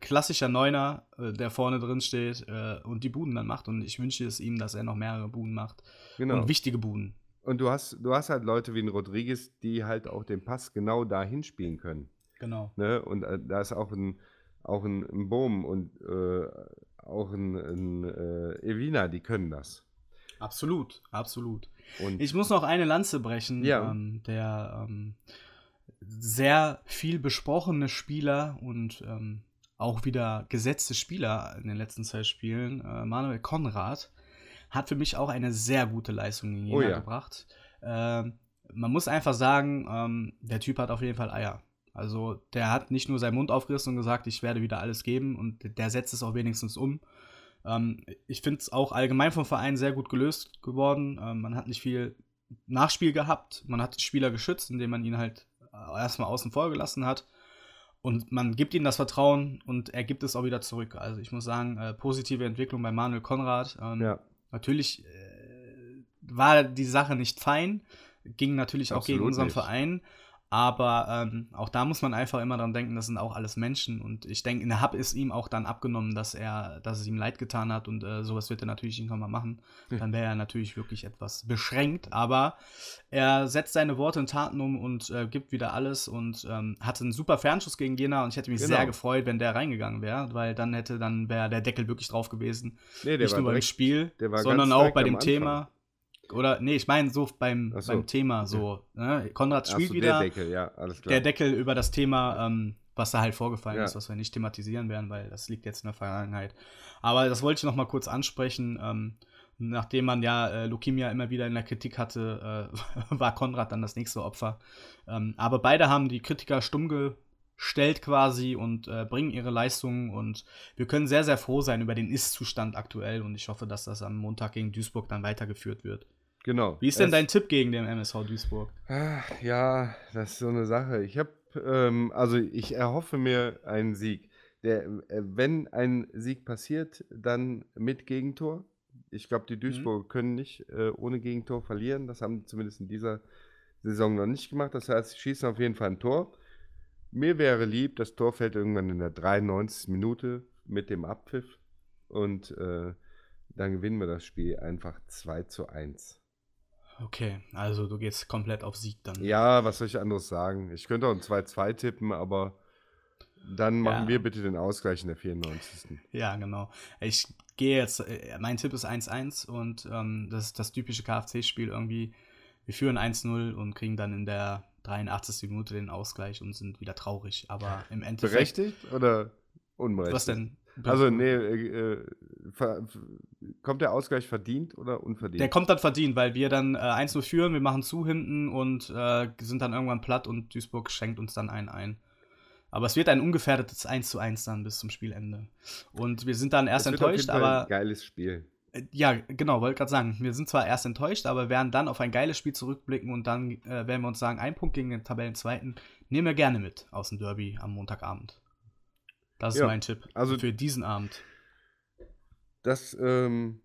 klassischer Neuner, äh, der vorne drin steht äh, und die Buden dann macht. Und ich wünsche es ihm, dass er noch mehrere Buden macht. Genau. Und wichtige Buden. Und du hast, du hast halt Leute wie ein Rodriguez, die halt auch den Pass genau dahin spielen können. Genau. Ne? Und äh, da ist auch ein, auch ein, ein Bohm und äh, auch ein, ein äh, Evina, die können das. Absolut, absolut. Und ich muss noch eine Lanze brechen, ja. ähm, der ähm, sehr viel besprochene Spieler und ähm, auch wieder gesetzte Spieler in den letzten zwei Spielen, äh, Manuel Konrad, hat für mich auch eine sehr gute Leistung in Jena oh ja. gebracht. Ähm, man muss einfach sagen, ähm, der Typ hat auf jeden Fall Eier. Also der hat nicht nur seinen Mund aufgerissen und gesagt, ich werde wieder alles geben und der setzt es auch wenigstens um. Ähm, ich finde es auch allgemein vom Verein sehr gut gelöst geworden. Ähm, man hat nicht viel Nachspiel gehabt. Man hat den Spieler geschützt, indem man ihn halt äh, erstmal außen vor gelassen hat. Und man gibt ihm das Vertrauen und er gibt es auch wieder zurück. Also ich muss sagen, äh, positive Entwicklung bei Manuel Konrad. Ähm, ja. Natürlich äh, war die Sache nicht fein, ging natürlich auch Absolut gegen unseren nicht. Verein. Aber ähm, auch da muss man einfach immer dran denken, das sind auch alles Menschen. Und ich denke, in der Hub ist ihm auch dann abgenommen, dass er, dass es ihm leid getan hat und äh, sowas wird er natürlich irgendwann mal machen. Dann wäre er natürlich wirklich etwas beschränkt. Aber er setzt seine Worte in Taten um und äh, gibt wieder alles und ähm, hatte einen super Fernschuss gegen Jena und ich hätte mich genau. sehr gefreut, wenn der reingegangen wäre, weil dann hätte, dann wäre der Deckel wirklich drauf gewesen. Nee, Nicht nur beim Spiel, sondern auch bei dem Thema. Oder, nee, ich meine so beim, so. beim Thema so. Ne? Konrad spielt so, wieder. Der Deckel, ja, alles klar. Der Deckel über das Thema, ähm, was da halt vorgefallen ja. ist, was wir nicht thematisieren werden, weil das liegt jetzt in der Vergangenheit. Aber das wollte ich noch mal kurz ansprechen. Ähm, nachdem man ja äh, Lukimia immer wieder in der Kritik hatte, äh, war Konrad dann das nächste Opfer. Ähm, aber beide haben die Kritiker stumm stellt quasi und äh, bringen ihre Leistungen und wir können sehr, sehr froh sein über den Ist-Zustand aktuell und ich hoffe, dass das am Montag gegen Duisburg dann weitergeführt wird. Genau. Wie ist denn dein Tipp gegen den MSV Duisburg? Ach, ja, das ist so eine Sache. Ich habe, ähm, also ich erhoffe mir einen Sieg. Der, äh, wenn ein Sieg passiert, dann mit Gegentor. Ich glaube, die Duisburger mhm. können nicht äh, ohne Gegentor verlieren. Das haben die zumindest in dieser Saison noch nicht gemacht. Das heißt, sie schießen auf jeden Fall ein Tor. Mir wäre lieb, das Tor fällt irgendwann in der 93. Minute mit dem Abpfiff und äh, dann gewinnen wir das Spiel einfach 2 zu 1. Okay, also du gehst komplett auf Sieg dann. Ja, was soll ich anderes sagen? Ich könnte auch ein 2-2 tippen, aber dann machen ja. wir bitte den Ausgleich in der 94. Ja, genau. Ich gehe jetzt, äh, mein Tipp ist 1-1 und ähm, das ist das typische KFC-Spiel irgendwie. Wir führen 1-0 und kriegen dann in der 83. Minute den Ausgleich und sind wieder traurig. Aber im Endeffekt. Berechtigt oder unberechtigt? Was denn? Also, nee, äh, äh kommt der Ausgleich verdient oder unverdient? Der kommt dann verdient, weil wir dann äh, 1-0 führen, wir machen zu hinten und äh, sind dann irgendwann platt und Duisburg schenkt uns dann einen ein. Aber es wird ein ungefährdetes 1 zu 1 dann bis zum Spielende. Und wir sind dann erst enttäuscht, aber. Ein geiles Spiel. Äh, ja, genau, wollte gerade sagen, wir sind zwar erst enttäuscht, aber werden dann auf ein geiles Spiel zurückblicken und dann äh, werden wir uns sagen, ein Punkt gegen den Tabellenzweiten nehmen wir gerne mit aus dem Derby am Montagabend. Das ist ja, mein Tipp also für diesen Abend. Das, ähm,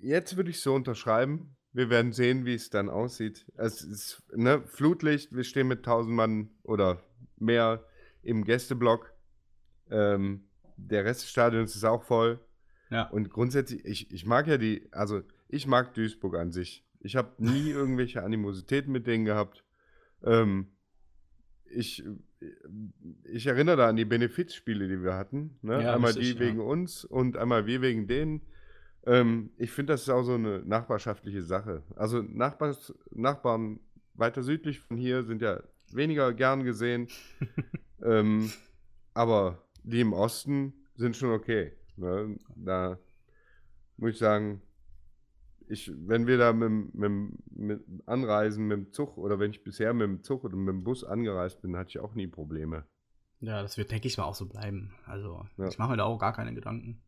jetzt würde ich so unterschreiben. Wir werden sehen, wie es dann aussieht. Es ist ne, Flutlicht, wir stehen mit 1000 Mann oder mehr im Gästeblock. Ähm, der Rest des Stadions ist auch voll. Ja. Und grundsätzlich, ich, ich mag ja die, also ich mag Duisburg an sich. Ich habe nie irgendwelche Animositäten mit denen gehabt. Ähm, ich, ich erinnere da an die Benefizspiele, die wir hatten. Ne? Ja, einmal die wegen ja. uns und einmal wir wegen denen. Ähm, ich finde, das ist auch so eine nachbarschaftliche Sache. Also Nachbars, Nachbarn weiter südlich von hier sind ja weniger gern gesehen. ähm, aber die im Osten sind schon okay. Ne? Da muss ich sagen, ich, wenn wir da mit, mit, mit, anreisen mit dem Zug oder wenn ich bisher mit dem Zug oder mit dem Bus angereist bin, hatte ich auch nie Probleme. Ja, das wird, denke ich mal, auch so bleiben. Also, ja. ich mache mir da auch gar keine Gedanken.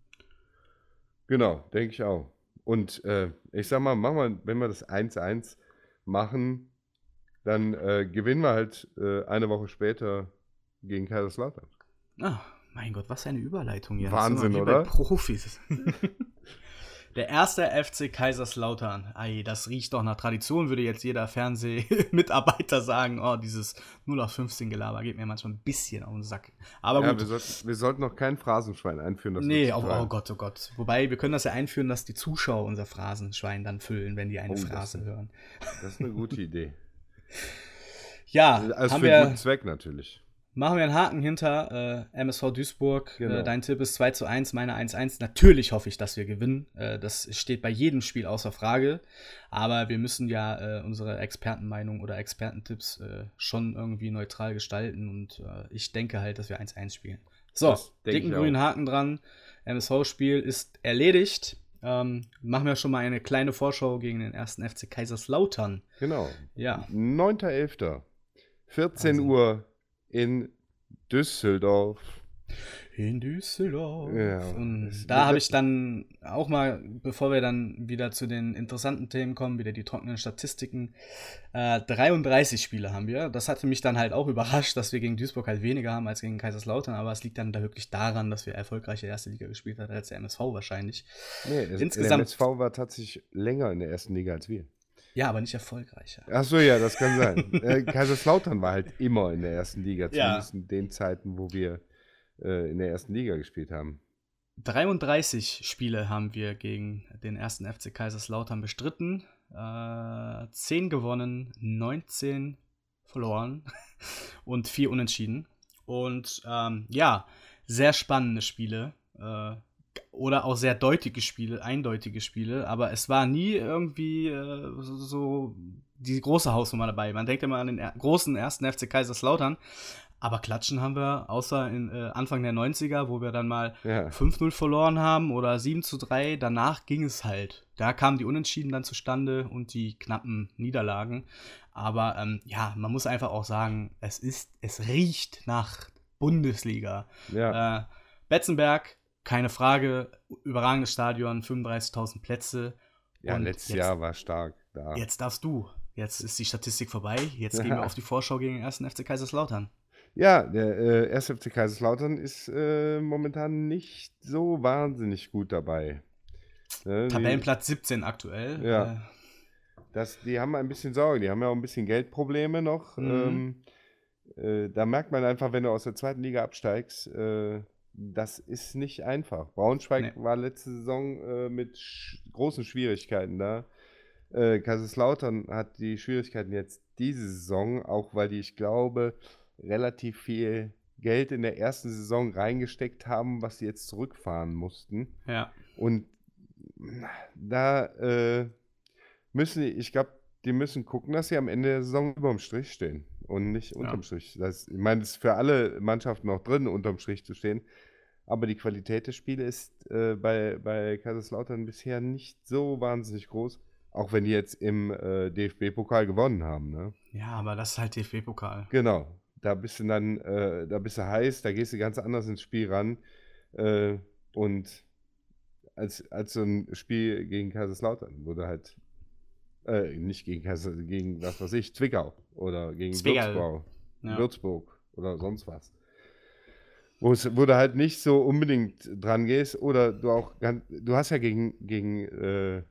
Genau, denke ich auch. Und äh, ich sag mal, machen wir, wenn wir das 1-1 machen, dann äh, gewinnen wir halt äh, eine Woche später gegen Kaiserslautern. Ah, mein Gott, was eine Überleitung hier. Wahnsinn, oder? Profis. Der erste FC Kaiserslautern. Ei, das riecht doch nach Tradition, würde jetzt jeder Fernsehmitarbeiter sagen. Oh, dieses 0 auf 15 Gelaber geht mir manchmal ein bisschen auf den Sack. Aber ja, gut. Wir, sollten, wir sollten noch kein Phrasenschwein einführen. Das nee, oh, oh, Gott, oh Gott. Wobei, wir können das ja einführen, dass die Zuschauer unser Phrasenschwein dann füllen, wenn die eine oh, Phrase das, hören. Das ist eine gute Idee. ja, also haben für wir, guten Zweck natürlich. Machen wir einen Haken hinter äh, MSV Duisburg. Genau. Äh, dein Tipp ist 2 zu 1, meine 1-1. Natürlich hoffe ich, dass wir gewinnen. Äh, das steht bei jedem Spiel außer Frage. Aber wir müssen ja äh, unsere Expertenmeinung oder Expertentipps äh, schon irgendwie neutral gestalten. Und äh, ich denke halt, dass wir 1-1 spielen. So, dicken grünen Haken dran. MSV-Spiel ist erledigt. Ähm, machen wir schon mal eine kleine Vorschau gegen den ersten FC Kaiserslautern. Genau. Ja. 9.11. 14 also. Uhr in Düsseldorf. In Düsseldorf. Ja, und da habe ich dann auch mal, bevor wir dann wieder zu den interessanten Themen kommen, wieder die trockenen Statistiken, äh, 33 Spiele haben wir. Das hatte mich dann halt auch überrascht, dass wir gegen Duisburg halt weniger haben als gegen Kaiserslautern, aber es liegt dann da wirklich daran, dass wir erfolgreiche erste Liga gespielt haben als der MSV wahrscheinlich. Nee, Insgesamt, der MSV war tatsächlich länger in der ersten Liga als wir. Ja, aber nicht erfolgreicher. Ach so, ja, das kann sein. äh, Kaiserslautern war halt immer in der ersten Liga, zumindest ja. in den Zeiten, wo wir äh, in der ersten Liga gespielt haben. 33 Spiele haben wir gegen den ersten FC Kaiserslautern bestritten. Äh, 10 gewonnen, 19 verloren und 4 unentschieden. Und ähm, ja, sehr spannende Spiele. Äh, oder auch sehr deutliche Spiele, eindeutige Spiele, aber es war nie irgendwie äh, so, so, die große Hausnummer dabei. Man denkt immer an den er großen ersten FC Kaiserslautern, aber klatschen haben wir, außer in äh, Anfang der 90er, wo wir dann mal ja. 5-0 verloren haben oder 7 zu 3. Danach ging es halt. Da kamen die Unentschieden dann zustande und die knappen Niederlagen. Aber ähm, ja, man muss einfach auch sagen, es ist, es riecht nach Bundesliga. Ja. Äh, Betzenberg keine Frage, überragendes Stadion, 35.000 Plätze. Ja, und letztes jetzt, Jahr war stark da. Jetzt darfst du. Jetzt ist die Statistik vorbei. Jetzt gehen wir auf die Vorschau gegen den 1. FC Kaiserslautern. Ja, der äh, 1. FC Kaiserslautern ist äh, momentan nicht so wahnsinnig gut dabei. Ne, Tabellenplatz 17 aktuell. Ja. Äh, das, die haben ein bisschen Sorge, die haben ja auch ein bisschen Geldprobleme noch. Mhm. Ähm, äh, da merkt man einfach, wenn du aus der zweiten Liga absteigst, äh, das ist nicht einfach. Braunschweig nee. war letzte Saison äh, mit sch großen Schwierigkeiten da. Äh, Kaiserslautern hat die Schwierigkeiten jetzt diese Saison, auch weil die, ich glaube, relativ viel Geld in der ersten Saison reingesteckt haben, was sie jetzt zurückfahren mussten. Ja. Und da äh, müssen, ich glaube, die müssen gucken, dass sie am Ende der Saison überm Strich stehen und nicht unterm ja. Strich. Das, ich meine, es ist für alle Mannschaften noch drin, unterm Strich zu stehen. Aber die Qualität des Spiels ist äh, bei, bei Kaiserslautern bisher nicht so wahnsinnig groß. Auch wenn die jetzt im äh, DFB-Pokal gewonnen haben, ne? Ja, aber das ist halt DFB-Pokal. Genau. Da bist du dann, äh, da bist du heiß, da gehst du ganz anders ins Spiel ran. Äh, und als, als so ein Spiel gegen Kaiserslautern, wo du halt äh, nicht gegen Kaiser, gegen was weiß ich, Zwickau oder gegen Würzburg, ja. Würzburg oder sonst was. Wo, es, wo du halt nicht so unbedingt dran gehst oder du auch du hast ja gegen, gegen äh,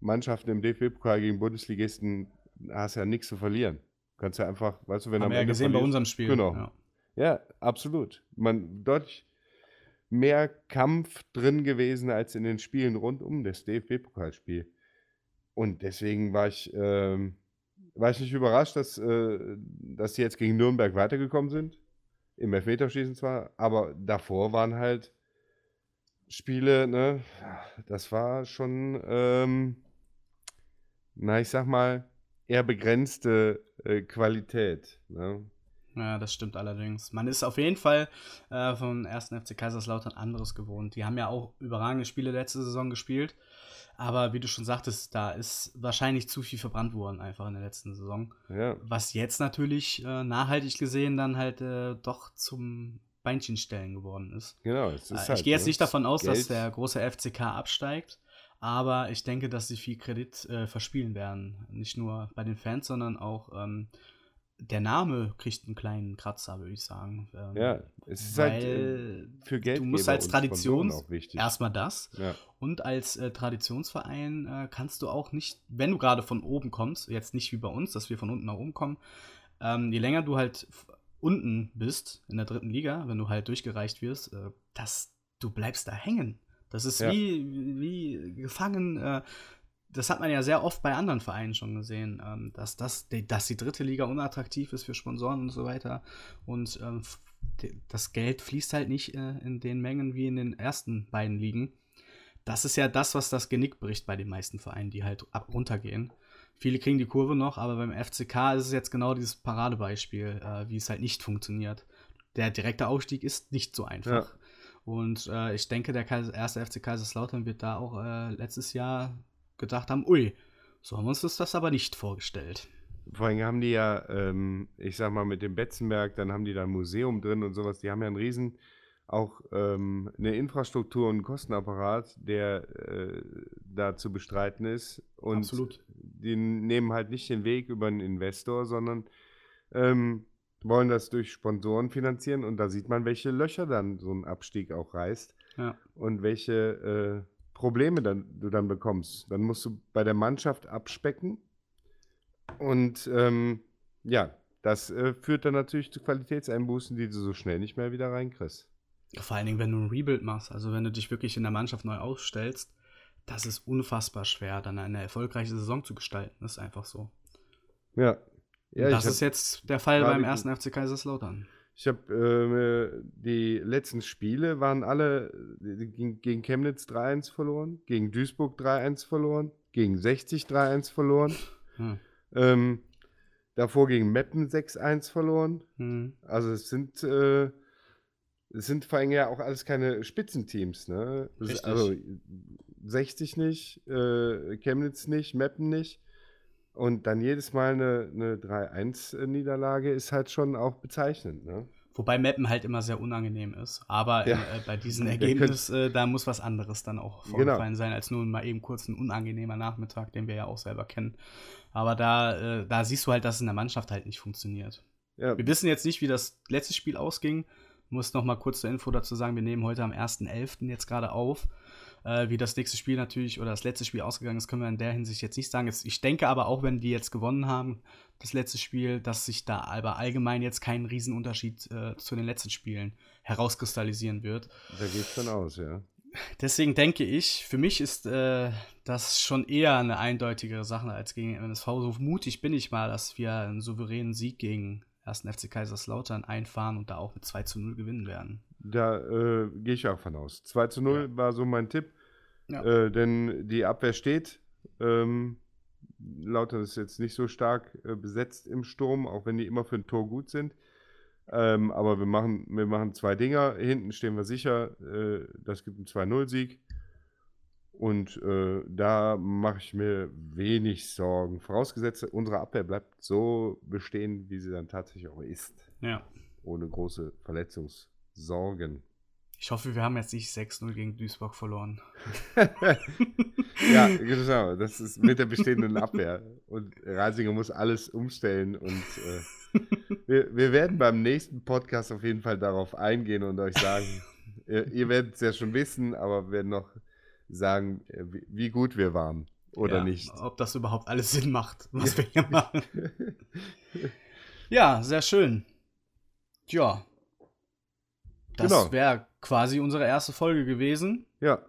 Mannschaften im DFB-Pokal, gegen Bundesligisten, hast ja nichts zu verlieren. Du kannst ja einfach, weißt du, wenn Haben am wir Ende ja gesehen bei unserem Spiel. Genau. Ja. ja, absolut. Man, deutlich mehr Kampf drin gewesen als in den Spielen rund um das DFB-Pokalspiel. Und deswegen war ich, ähm, war ich nicht überrascht, dass, äh, dass die jetzt gegen Nürnberg weitergekommen sind. Im Elfmeterschießen zwar, aber davor waren halt Spiele, ne, das war schon, ähm, na, ich sag mal, eher begrenzte äh, Qualität. Ne? Ja, das stimmt allerdings. Man ist auf jeden Fall äh, vom 1. FC Kaiserslautern anderes gewohnt. Die haben ja auch überragende Spiele letzte Saison gespielt. Aber wie du schon sagtest, da ist wahrscheinlich zu viel verbrannt worden einfach in der letzten Saison. Ja. Was jetzt natürlich äh, nachhaltig gesehen dann halt äh, doch zum Beinchenstellen geworden ist. Genau. Es ist äh, halt, ich gehe jetzt nicht davon aus, Geld. dass der große FCK absteigt. Aber ich denke, dass sie viel Kredit äh, verspielen werden. Nicht nur bei den Fans, sondern auch ähm, der Name kriegt einen kleinen Kratzer, würde ich sagen. Ähm, ja, es ist halt äh, für Geld. Du musst als Tradition erstmal das. Ja. Und als äh, Traditionsverein äh, kannst du auch nicht, wenn du gerade von oben kommst, jetzt nicht wie bei uns, dass wir von unten nach oben kommen, ähm, je länger du halt unten bist in der dritten Liga, wenn du halt durchgereicht wirst, äh, das, du bleibst da hängen. Das ist ja. wie, wie gefangen. Das hat man ja sehr oft bei anderen Vereinen schon gesehen, ähm, dass, das, dass die dritte Liga unattraktiv ist für Sponsoren und so weiter. Und ähm, das Geld fließt halt nicht äh, in den Mengen wie in den ersten beiden Ligen. Das ist ja das, was das Genick bricht bei den meisten Vereinen, die halt ab runtergehen. Viele kriegen die Kurve noch, aber beim FCK ist es jetzt genau dieses Paradebeispiel, äh, wie es halt nicht funktioniert. Der direkte Aufstieg ist nicht so einfach. Ja. Und äh, ich denke, der erste FC Kaiserslautern wird da auch äh, letztes Jahr gedacht haben, ui, so haben wir uns das aber nicht vorgestellt. Vor allem haben die ja, ähm, ich sag mal, mit dem Betzenberg, dann haben die da ein Museum drin und sowas. Die haben ja einen riesen, auch ähm, eine Infrastruktur und einen Kostenapparat, der äh, da zu bestreiten ist. Und Absolut. die nehmen halt nicht den Weg über einen Investor, sondern ähm, wollen das durch Sponsoren finanzieren und da sieht man, welche Löcher dann so ein Abstieg auch reißt ja. und welche äh, Probleme dann, du dann bekommst. Dann musst du bei der Mannschaft abspecken und ähm, ja, das äh, führt dann natürlich zu Qualitätseinbußen, die du so schnell nicht mehr wieder reinkriegst. Vor allen Dingen, wenn du ein Rebuild machst, also wenn du dich wirklich in der Mannschaft neu aufstellst, das ist unfassbar schwer, dann eine erfolgreiche Saison zu gestalten. Das ist einfach so. Ja, ja, das ist jetzt der Fall beim ersten FC Kaiserslautern. Ich habe äh, die letzten Spiele waren alle gegen, gegen Chemnitz 3-1 verloren, gegen Duisburg 3-1 verloren, gegen 60 3-1 verloren. Hm. Ähm, davor gegen Meppen 6-1 verloren. Hm. Also es sind äh, es sind vor allem ja auch alles keine Spitzenteams, ne? Also 60 nicht, äh, Chemnitz nicht, Meppen nicht. Und dann jedes Mal eine, eine 3-1-Niederlage ist halt schon auch bezeichnend. Ne? Wobei Mappen halt immer sehr unangenehm ist. Aber ja. äh, bei diesem Ergebnis, äh, da muss was anderes dann auch genau. vorgefallen genau. sein, als nur mal eben kurz ein unangenehmer Nachmittag, den wir ja auch selber kennen. Aber da, äh, da siehst du halt, dass es in der Mannschaft halt nicht funktioniert. Ja. Wir wissen jetzt nicht, wie das letzte Spiel ausging. Muss noch mal kurz zur Info dazu sagen, wir nehmen heute am 1.11. jetzt gerade auf. Äh, wie das nächste Spiel natürlich oder das letzte Spiel ausgegangen ist, können wir in der Hinsicht jetzt nicht sagen. Ich denke aber auch, wenn die jetzt gewonnen haben, das letzte Spiel, dass sich da aber allgemein jetzt kein Riesenunterschied äh, zu den letzten Spielen herauskristallisieren wird. Da geht von aus, ja. Deswegen denke ich, für mich ist äh, das schon eher eine eindeutigere Sache als gegen MSV. So mutig bin ich mal, dass wir einen souveränen Sieg gegen 1. FC Kaiserslautern einfahren und da auch mit 2 zu 0 gewinnen werden. Da äh, gehe ich auch von aus. 2 zu 0 ja. war so mein Tipp. Ja. Äh, denn die Abwehr steht. Ähm, Lautern ist jetzt nicht so stark äh, besetzt im Sturm, auch wenn die immer für ein Tor gut sind. Ähm, aber wir machen, wir machen zwei Dinger. Hinten stehen wir sicher. Äh, das gibt einen 2-0-Sieg. Und äh, da mache ich mir wenig Sorgen. Vorausgesetzt, unsere Abwehr bleibt so bestehen, wie sie dann tatsächlich auch ist. Ja. Ohne große Verletzungssorgen. Ich hoffe, wir haben jetzt nicht 6-0 gegen Duisburg verloren. ja, genau. Das ist mit der bestehenden Abwehr. Und Reisinger muss alles umstellen. Und äh, wir, wir, werden beim nächsten Podcast auf jeden Fall darauf eingehen und euch sagen, ihr, ihr werdet es ja schon wissen, aber wir werden noch sagen, äh, wie, wie gut wir waren oder ja, nicht. Ob das überhaupt alles Sinn macht, was wir hier machen. ja, sehr schön. Tja. Das genau. wäre quasi unsere erste Folge gewesen. Ja.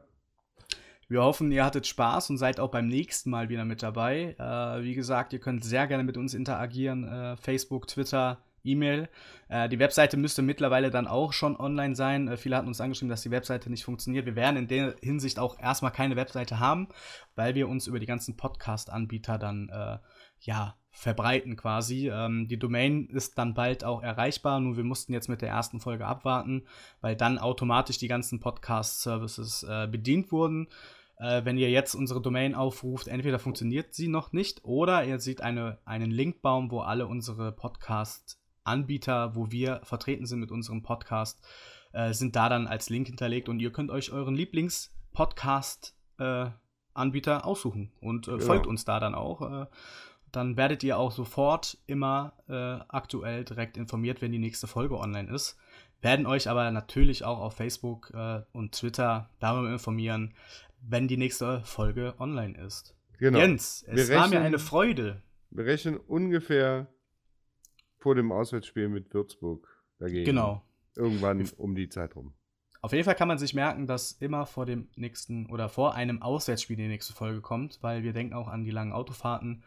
Wir hoffen, ihr hattet Spaß und seid auch beim nächsten Mal wieder mit dabei. Äh, wie gesagt, ihr könnt sehr gerne mit uns interagieren. Äh, Facebook, Twitter, E-Mail. Äh, die Webseite müsste mittlerweile dann auch schon online sein. Äh, viele hatten uns angeschrieben, dass die Webseite nicht funktioniert. Wir werden in der Hinsicht auch erstmal keine Webseite haben, weil wir uns über die ganzen Podcast-Anbieter dann äh, ja verbreiten quasi. Ähm, die Domain ist dann bald auch erreichbar, nur wir mussten jetzt mit der ersten Folge abwarten, weil dann automatisch die ganzen Podcast-Services äh, bedient wurden. Äh, wenn ihr jetzt unsere Domain aufruft, entweder funktioniert sie noch nicht oder ihr seht eine, einen Linkbaum, wo alle unsere Podcast Anbieter, wo wir vertreten sind mit unserem Podcast, äh, sind da dann als Link hinterlegt und ihr könnt euch euren Lieblings-Podcast-Anbieter äh, aussuchen und äh, genau. folgt uns da dann auch. Dann werdet ihr auch sofort immer äh, aktuell direkt informiert, wenn die nächste Folge online ist. Werden euch aber natürlich auch auf Facebook äh, und Twitter darüber informieren, wenn die nächste Folge online ist. Genau. Jens, es wir war rechnen, mir eine Freude. Wir rechnen ungefähr vor dem Auswärtsspiel mit Würzburg dagegen. Genau. Irgendwann um die Zeit rum. Auf jeden Fall kann man sich merken, dass immer vor dem nächsten oder vor einem Auswärtsspiel die nächste Folge kommt, weil wir denken auch an die langen Autofahrten,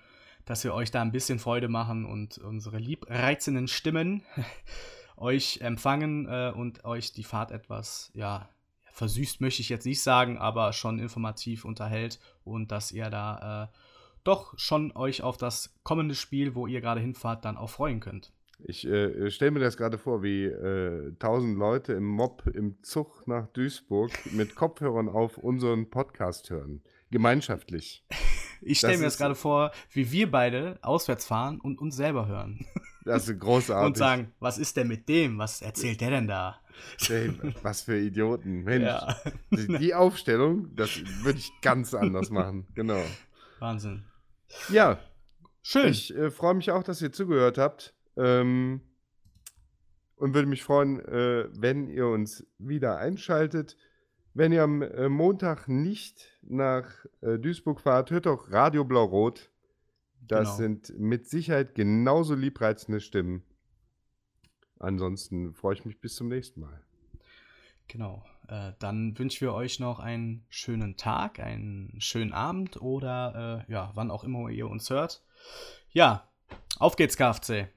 dass wir euch da ein bisschen Freude machen und unsere liebreizenden Stimmen euch empfangen äh, und euch die Fahrt etwas, ja, versüßt möchte ich jetzt nicht sagen, aber schon informativ unterhält und dass ihr da äh, doch schon euch auf das kommende Spiel, wo ihr gerade hinfahrt, dann auch freuen könnt. Ich äh, stelle mir das gerade vor, wie äh, tausend Leute im Mob im Zug nach Duisburg mit Kopfhörern auf unseren Podcast hören. Gemeinschaftlich. Ich stelle mir das gerade vor, wie wir beide auswärts fahren und uns selber hören. Das ist großartig. und sagen, was ist denn mit dem? Was erzählt der denn da? Hey, was für Idioten. Mensch. Ja. Die, die Aufstellung, das würde ich ganz anders machen. Genau. Wahnsinn. Ja. Schön. Ich äh, freue mich auch, dass ihr zugehört habt. Ähm, und würde mich freuen, äh, wenn ihr uns wieder einschaltet. Wenn ihr am äh, Montag nicht nach äh, Duisburg fahrt, hört doch Radio Blau-Rot. Das genau. sind mit Sicherheit genauso liebreizende Stimmen. Ansonsten freue ich mich bis zum nächsten Mal. Genau. Äh, dann wünschen wir euch noch einen schönen Tag, einen schönen Abend oder äh, ja, wann auch immer ihr uns hört. Ja, auf geht's, KFC.